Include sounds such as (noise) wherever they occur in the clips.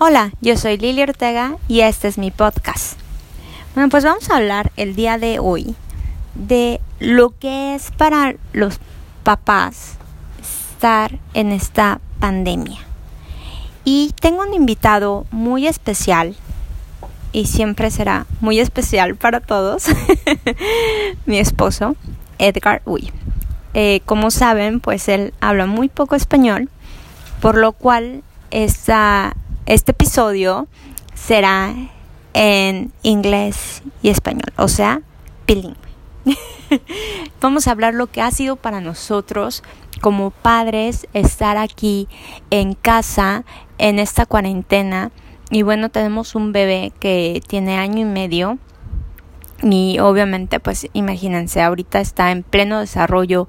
Hola, yo soy Lili Ortega y este es mi podcast. Bueno, pues vamos a hablar el día de hoy de lo que es para los papás estar en esta pandemia. Y tengo un invitado muy especial y siempre será muy especial para todos, (laughs) mi esposo, Edgar Uy. Eh, como saben, pues él habla muy poco español, por lo cual esta este episodio será en inglés y español, o sea, bilingüe. (laughs) Vamos a hablar lo que ha sido para nosotros como padres estar aquí en casa en esta cuarentena. Y bueno, tenemos un bebé que tiene año y medio. Y obviamente, pues imagínense, ahorita está en pleno desarrollo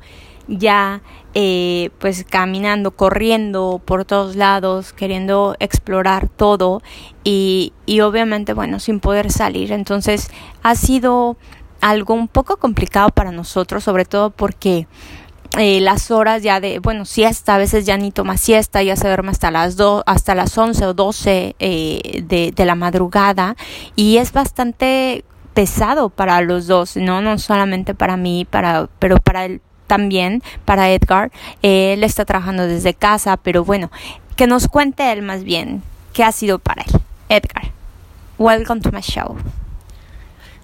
ya eh, pues caminando, corriendo por todos lados, queriendo explorar todo y, y obviamente bueno, sin poder salir. Entonces ha sido algo un poco complicado para nosotros, sobre todo porque eh, las horas ya de, bueno, siesta, a veces ya ni toma siesta, ya se duerme hasta las, do, hasta las 11 o 12 eh, de, de la madrugada y es bastante pesado para los dos, no no solamente para mí, para pero para el también para Edgar. Él está trabajando desde casa, pero bueno, que nos cuente él más bien qué ha sido para él. Edgar, welcome to my show.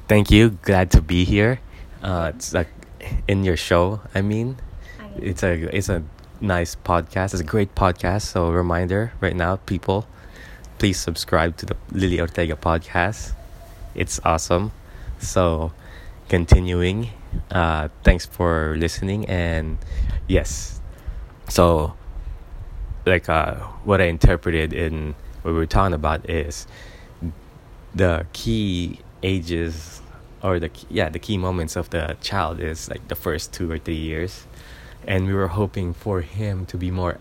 Thank you. Glad to be here. Uh, it's like in your show. I mean, it's a it's a nice podcast. It's a great podcast. So reminder right now, people, please subscribe to the Lily Ortega podcast. It's awesome. So continuing. Uh, thanks for listening and yes. So like uh, what i interpreted in what we were talking about is the key ages or the yeah the key moments of the child is like the first two or three years. And we were hoping for him to be more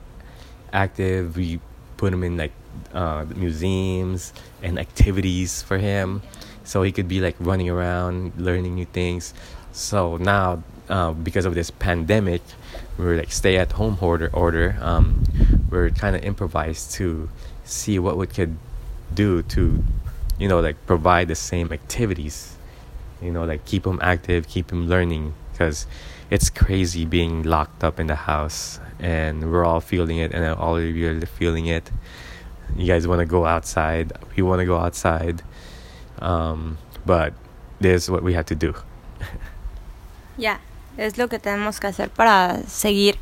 active. We put him in like uh, museums and activities for him so he could be like running around learning new things so now, uh, because of this pandemic, we're like stay at home order order. Um, we're kind of improvised to see what we could do to, you know, like provide the same activities. You know, like keep him active, keep him learning, because it's crazy being locked up in the house, and we're all feeling it, and all of you are feeling it. You guys want to go outside. We want to go outside, um, but this is what we have to do. (laughs) Ya, es lo que tenemos que hacer para seguir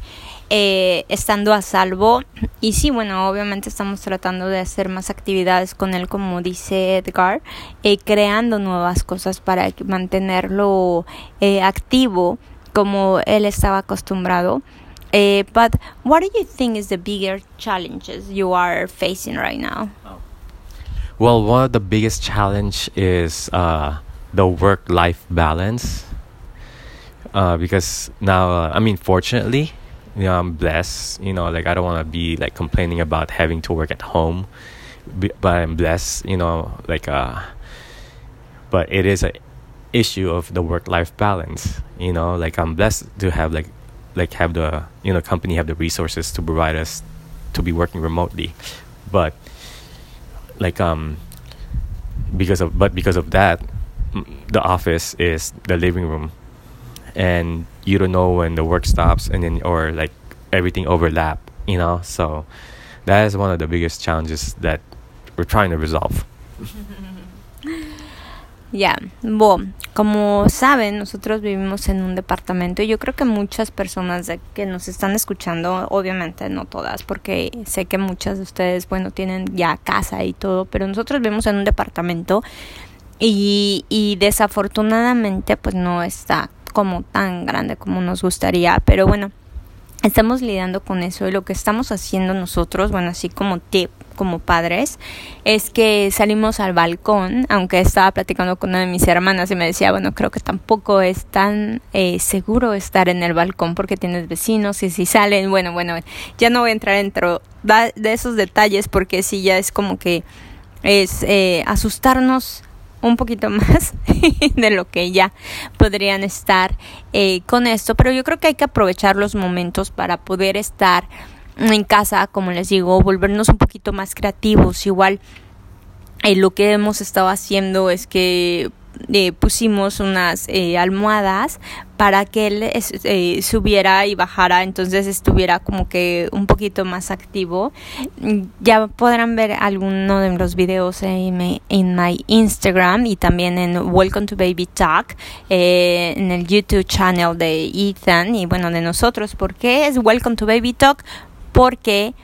eh, estando a salvo. Y sí, bueno, obviamente estamos tratando de hacer más actividades con él, como dice Edgar, eh, creando nuevas cosas para mantenerlo eh, activo como él estaba acostumbrado. Uh, but what do you think is the bigger challenges you are facing right now? Well, one of the biggest challenge is uh, the work-life balance. uh, because now uh, I mean fortunately you know I'm blessed. You know like I don't want to be like complaining about having to work at home but I'm blessed you know like uh but it is a issue of the work life balance you know? Like I'm blessed to have like like have the you know company have the resources to provide us to be working remotely. But like um because of but because of that the office is the living room. And you don't know when the work stops and then or like everything overlap you know? So that is one of the biggest challenges that we're trying to resolve (laughs) Ya, yeah. bueno, como saben, nosotros vivimos en un departamento y yo creo que muchas personas que nos están escuchando, obviamente no todas, porque sé que muchas de ustedes, bueno, tienen ya casa y todo, pero nosotros vivimos en un departamento y, y desafortunadamente pues no está como tan grande como nos gustaría, pero bueno, estamos lidiando con eso y lo que estamos haciendo nosotros, bueno, así como tip como padres, es que salimos al balcón, aunque estaba platicando con una de mis hermanas y me decía, bueno, creo que tampoco es tan eh, seguro estar en el balcón porque tienes vecinos y si salen, bueno, bueno, ya no voy a entrar dentro de esos detalles porque sí ya es como que es eh, asustarnos un poquito (laughs) más de lo que ya podrían estar eh, con esto, pero yo creo que hay que aprovechar los momentos para poder estar en casa, como les digo, volvernos un poquito más creativos. Igual eh, lo que hemos estado haciendo es que eh, pusimos unas eh, almohadas para que él eh, subiera y bajara, entonces estuviera como que un poquito más activo. Ya podrán ver alguno de los videos en mi, my Instagram y también en Welcome to Baby Talk, en el YouTube channel de Ethan y bueno, de nosotros. ¿Por qué es Welcome to Baby Talk? Porque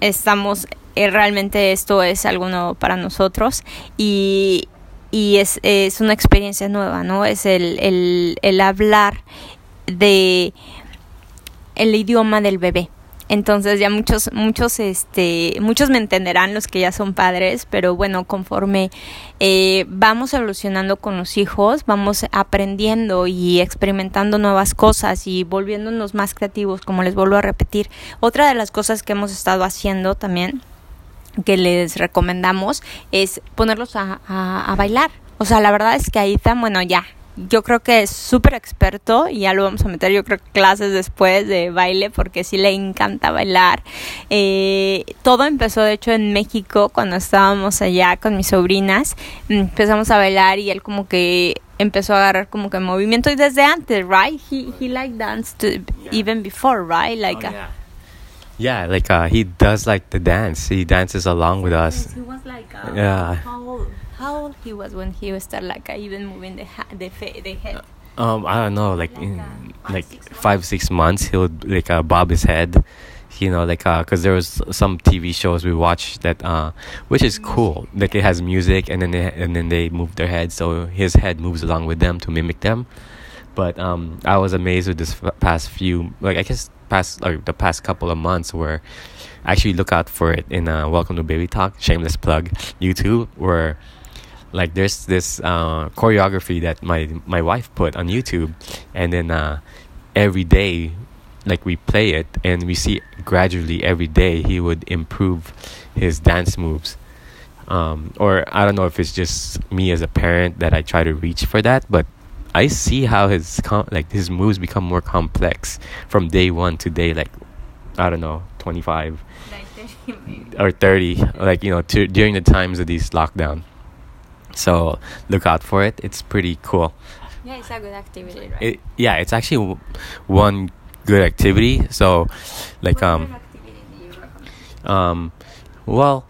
estamos realmente esto es algo nuevo para nosotros y, y es, es una experiencia nueva, ¿no? Es el, el, el hablar de el idioma del bebé. Entonces ya muchos, muchos, este, muchos me entenderán los que ya son padres, pero bueno, conforme eh, vamos evolucionando con los hijos, vamos aprendiendo y experimentando nuevas cosas y volviéndonos más creativos, como les vuelvo a repetir. Otra de las cosas que hemos estado haciendo también que les recomendamos es ponerlos a, a, bailar. O sea, la verdad es que ahí está, bueno, ya. Yo creo que es súper experto y ya lo vamos a meter, yo creo, clases después de baile porque sí le encanta bailar. Eh, todo empezó, de hecho, en México cuando estábamos allá con mis sobrinas. Empezamos a bailar y él como que empezó a agarrar como que movimiento y desde antes, right? He, he like danced even before, right? Like, oh. Yeah, like uh, he does like the dance. He dances along with us. Yes, he was like uh, Yeah. How old? How old he was when he was start like uh, even moving the ha- the fa- the head. Um, I don't know, like Like, in uh, five, like six five six months, he would like uh, bob his head. You know, like uh, cause there was some TV shows we watched that uh, which is cool. Like it has music, and then they and then they move their head, so his head moves along with them to mimic them. But um, I was amazed with this f- past few, like I guess past or the past couple of months, where actually look out for it in uh, Welcome to Baby Talk, shameless plug, YouTube, where like there's this uh, choreography that my my wife put on YouTube, and then uh, every day, like we play it, and we see gradually every day he would improve his dance moves. Um, or I don't know if it's just me as a parent that I try to reach for that, but I see how his com- like his moves become more complex from day one to day like I don't know twenty five or 30 like you know to, during the times of these lockdown so look out for it it's pretty cool Yeah, it's a good activity, right? it, yeah it's actually w- one good activity so like What um kind of activity do you recommend? um well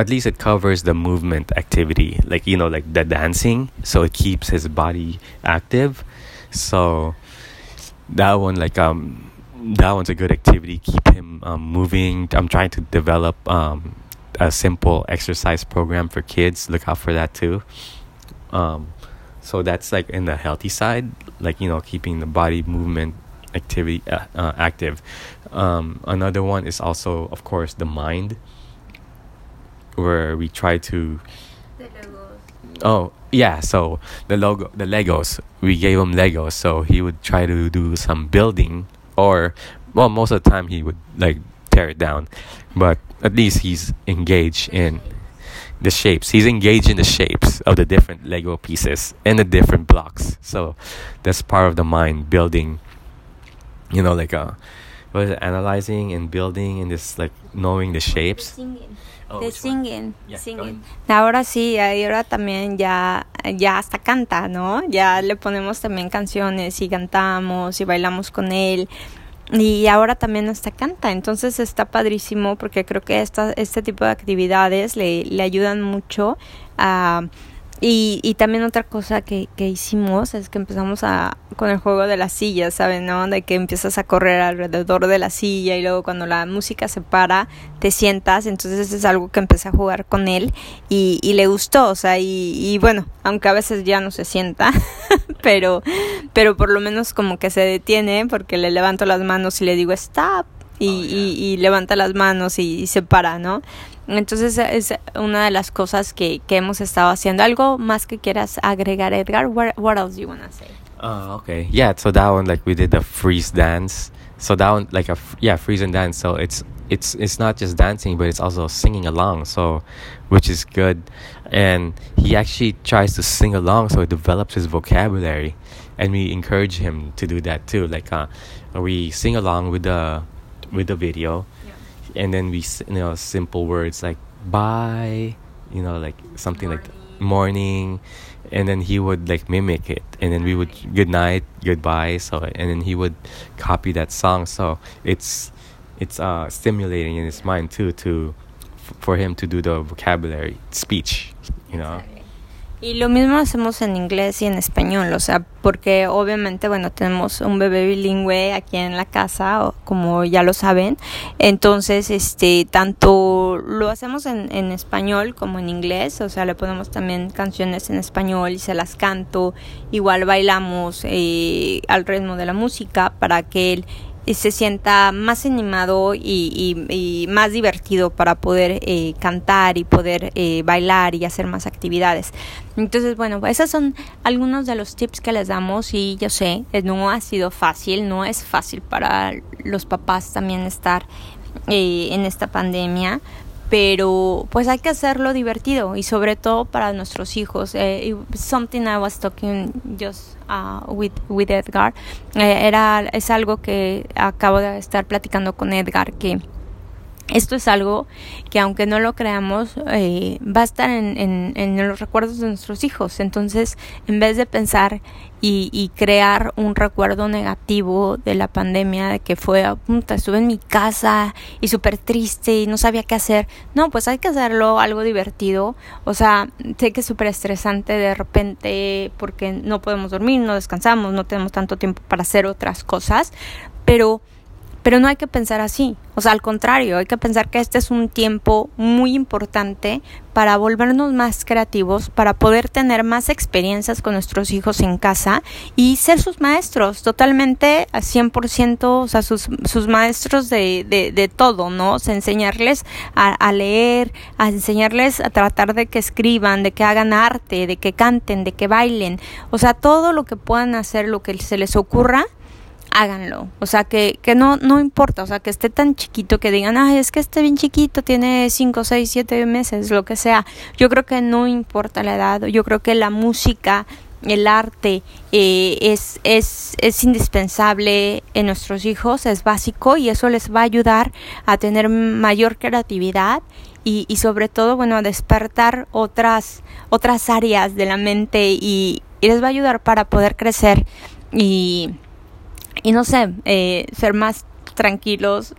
at least it covers the movement activity like you know like the dancing so it keeps his body active. So that one like um that one's a good activity keep him um, moving. I'm trying to develop um a simple exercise program for kids. Look out for that too. Um so that's like in the healthy side like you know keeping the body movement activity uh, uh, active. Um another one is also of course the mind where we try to oh yeah so the logo the legos we gave him legos so he would try to do some building or well most of the time he would like tear it down but at least he's engaged in the shapes. He's engaged in the shapes of the different lego pieces and the different blocks. So that's part of the mind building you know like uh what is it analyzing and building and just like knowing the shapes singing. Oh, the singing, Yeah, singing. Ahora sí, ahora también ya, ya hasta canta, ¿no? Ya le ponemos también canciones y cantamos y bailamos con él. Y ahora también hasta canta, entonces está padrísimo porque creo que esta, este tipo de actividades le, le ayudan mucho a... Y, y también otra cosa que, que hicimos es que empezamos a con el juego de las sillas, ¿saben? ¿No? De que empiezas a correr alrededor de la silla y luego cuando la música se para te sientas, entonces es algo que empecé a jugar con él y, y le gustó, o sea, y, y bueno, aunque a veces ya no se sienta, (laughs) pero, pero por lo menos como que se detiene porque le levanto las manos y le digo stop y, Oh, yeah. y, y levanta las manos y, y se para, ¿no? Entonces es una de las cosas que, que hemos estado haciendo. ¿Algo más que quieras agregar, Edgar? What, what else do you want to say? Oh, okay. Yeah, so that one like we did the freeze dance. So that one like a yeah, freeze and dance. So it's it's it's not just dancing, but it's also singing along. So which is good. And he actually tries to sing along so it develops his vocabulary. And we encourage him to do that too. Like uh we sing along with the with the video, and then we you know simple words like bye, you know like something like morning, and then he would like mimic it, and then we would good night, goodbye. So and then he would copy that song. So it's it's uh, stimulating in his mind too to f- for him to do the vocabulary speech, you know. Y lo mismo hacemos en inglés y en español, o sea, porque obviamente, bueno, tenemos un bebé bilingüe aquí en la casa, como ya lo saben, entonces, este, tanto lo hacemos en, en español como en inglés, o sea, le ponemos también canciones en español y se las canto, igual bailamos eh, al ritmo de la música para que él eh, se sienta más animado y, y- y más divertido para poder eh, cantar y poder eh, bailar y hacer más actividades. Entonces, bueno, esos son algunos de los tips que les damos y yo sé, eh, no ha sido fácil, no es fácil para los papás también estar eh, en esta pandemia. Pero pues hay que hacerlo divertido y sobre todo para nuestros hijos. Eh, something I was talking just uh, with, with Edgar eh, era es algo que acabo de estar platicando con Edgar que esto es algo que aunque no lo creamos eh, va a estar en, los recuerdos de nuestros hijos. Entonces en vez de pensar y, y crear un recuerdo negativo de la pandemia de que fue "Ah, puta, estuve en mi casa y súper triste y no sabía qué hacer no pues hay que hacerlo algo divertido. O sea sé que es súper estresante de repente porque no podemos dormir no descansamos no tenemos tanto tiempo para hacer otras cosas pero pero no hay que pensar así, o sea, al contrario, hay que pensar que este es un tiempo muy importante para volvernos más creativos, para poder tener más experiencias con nuestros hijos en casa y ser sus maestros totalmente a 100%, o sea, sus, sus maestros de, de, todo, ¿no? O sea, enseñarles a, a leer, a enseñarles a tratar de que escriban, de que hagan arte, de que canten, de que bailen, o sea, todo lo que puedan hacer, lo que se les ocurra, háganlo. O sea, que, que no, no importa, o sea, que esté tan chiquito que digan, ay, es que esté bien chiquito, tiene 5, 6, 7 meses, lo que sea. Yo creo que no importa la edad, yo creo que la música, el arte eh, es, es, es indispensable en nuestros hijos, es básico y eso les va a ayudar a tener mayor creatividad y, y sobre todo, bueno, a despertar otras, otras áreas de la mente y, y les va a ayudar para poder crecer y y no sé, eh, ser más tranquilos.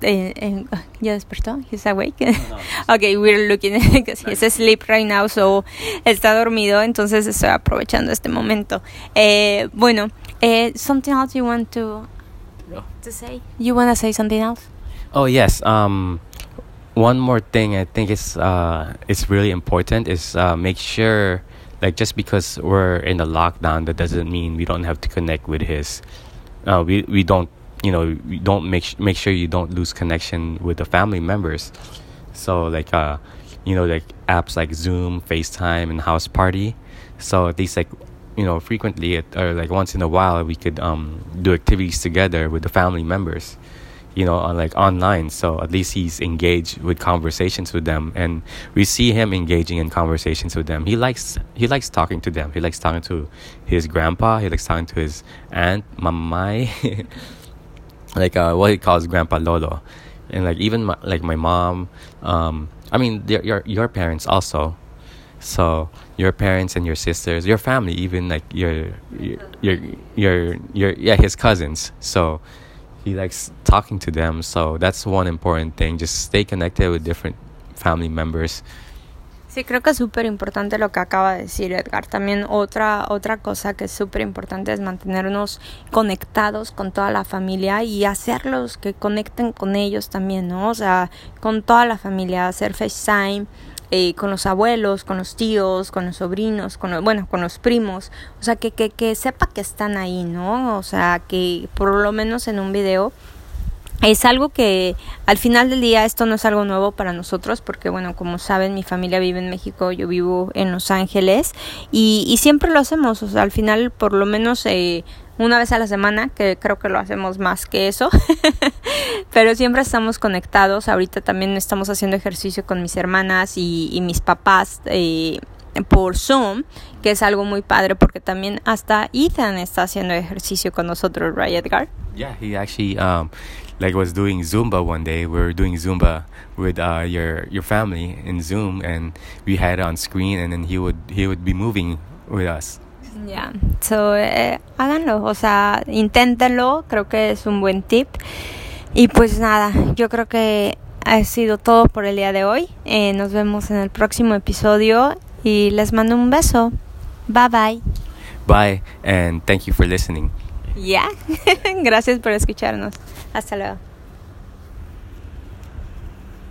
Eh, eh, ¿Ya despertó? ¿He's awake? (laughs) okay, we're looking because he's asleep right now, so está dormido, entonces estoy aprovechando este momento. Eh, bueno, eh, something else you want to to say? You want to say something else? Oh yes. Um, one more thing I think is uh, it's really important is uh, make sure like just because we're in a lockdown that doesn't mean we don't have to connect with his. Uh, we we don't you know we don't make sh- make sure you don't lose connection with the family members. So like uh, you know like apps like Zoom, FaceTime, and House Party. So at least like you know frequently or like once in a while we could um, do activities together with the family members you know, on like online. So at least he's engaged with conversations with them, and we see him engaging in conversations with them. He likes he likes talking to them. He likes talking to his grandpa. He likes talking to his aunt, mamai, (laughs) like uh, what he calls grandpa Lolo, and like even my, like my mom. Um, I mean, your your your parents also. So your parents and your sisters, your family, even like your your your your, your yeah his cousins. So he likes talking to them. So that's one important thing. Just stay connected with different family members. Sí, creo que es súper importante lo que acaba de decir Edgar. También otra, otra cosa que es súper importante es mantenernos conectados con toda la familia y hacerlos que conecten con ellos también, ¿no? O sea, con toda la familia, hacer FaceTime. Eh, con los abuelos, con los tíos, con los sobrinos, con los, bueno, con los primos, o sea, que, que, que sepa que están ahí, ¿no? O sea, que por lo menos en un video es algo que al final del día esto no es algo nuevo para nosotros porque bueno como saben mi familia vive en México yo vivo en Los Ángeles y, y siempre lo hacemos o sea al final por lo menos eh, una vez a la semana que creo que lo hacemos más que eso (laughs) pero siempre estamos conectados ahorita también estamos haciendo ejercicio con mis hermanas y, y mis papás eh, por Zoom, que es algo muy padre porque también hasta Ethan está haciendo ejercicio con nosotros, right Edgar? He actually um, like was doing Zumba one day. We were doing Zumba with uh, your your family in Zoom, and we had it on screen, and then he would he would be moving with us. Yeah. so, eh, háganlo, o sea, inténtenlo, creo que es un buen tip. Y pues nada, yo creo que ha sido todo por el día de hoy. Eh, nos vemos en el próximo episodio y les mando un beso. Bye bye. Bye, and thank you for listening. Ya, (laughs) gracias por escucharnos. Hasta luego.